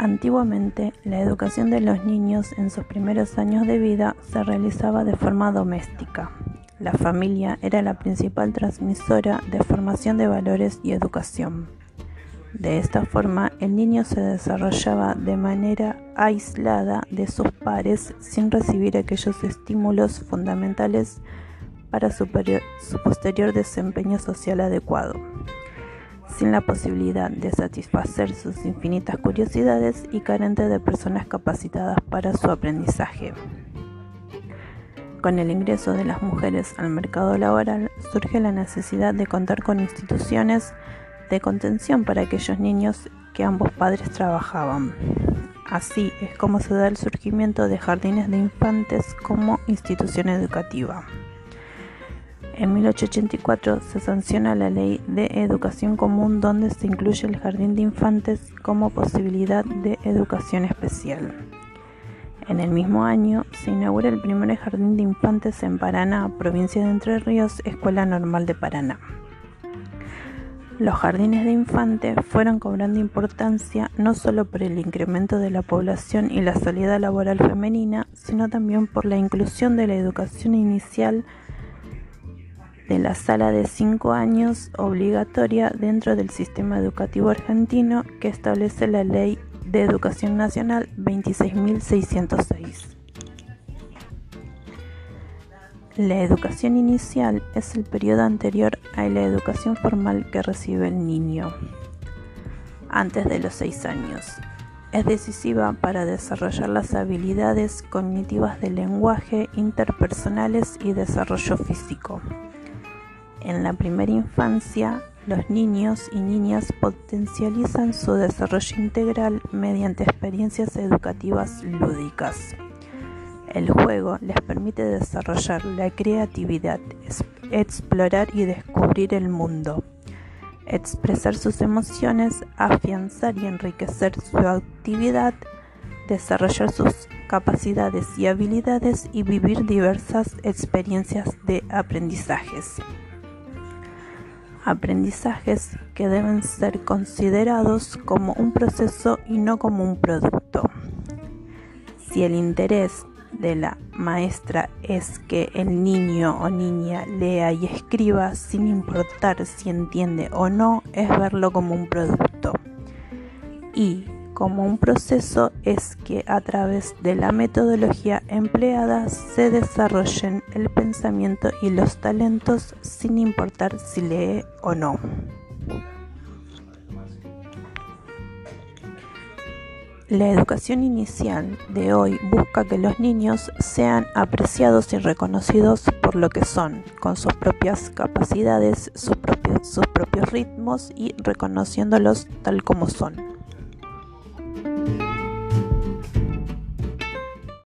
Antiguamente, la educación de los niños en sus primeros años de vida se realizaba de forma doméstica. La familia era la principal transmisora de formación de valores y educación. De esta forma, el niño se desarrollaba de manera aislada de sus pares sin recibir aquellos estímulos fundamentales para su, posterior desempeño social adecuado sin la posibilidad de satisfacer sus infinitas curiosidades y carente de personas capacitadas para su aprendizaje. Con el ingreso de las mujeres al mercado laboral surge la necesidad de contar con instituciones de contención para aquellos niños que ambos padres trabajaban. Así es como se da el surgimiento de jardines de infantes como institución educativa. En 1884 se sanciona la Ley de Educación Común donde se incluye el jardín de infantes como posibilidad de educación especial. En el mismo año se inaugura el primer jardín de infantes en Paraná, provincia de Entre Ríos, Escuela Normal de Paraná. Los jardines de infantes fueron cobrando importancia no solo por el incremento de la población y la salida laboral femenina, sino también por la inclusión de la educación inicial de la sala de cinco años obligatoria dentro del sistema educativo argentino que establece la Ley de Educación Nacional 26.606. La educación inicial es el periodo anterior a la educación formal que recibe el niño antes de los seis años. Es decisiva para desarrollar las habilidades cognitivas del lenguaje, interpersonales y desarrollo físico. En la primera infancia, los niños y niñas potencializan su desarrollo integral mediante experiencias educativas lúdicas. El juego les permite desarrollar la creatividad, explorar y descubrir el mundo, expresar sus emociones, afianzar y enriquecer su actividad, desarrollar sus capacidades y habilidades y vivir diversas experiencias de aprendizajes aprendizajes que deben ser considerados como un proceso y no como un producto. Si el interés de la maestra es que el niño o niña lea y escriba sin importar si entiende o no, es verlo como un producto. Y como un proceso es que a través de la metodología empleada se desarrollen el pensamiento y los talentos sin importar si lee o no. La educación inicial de hoy busca que los niños sean apreciados y reconocidos por lo que son, con sus propias capacidades, sus propios, sus propios ritmos y reconociéndolos tal como son.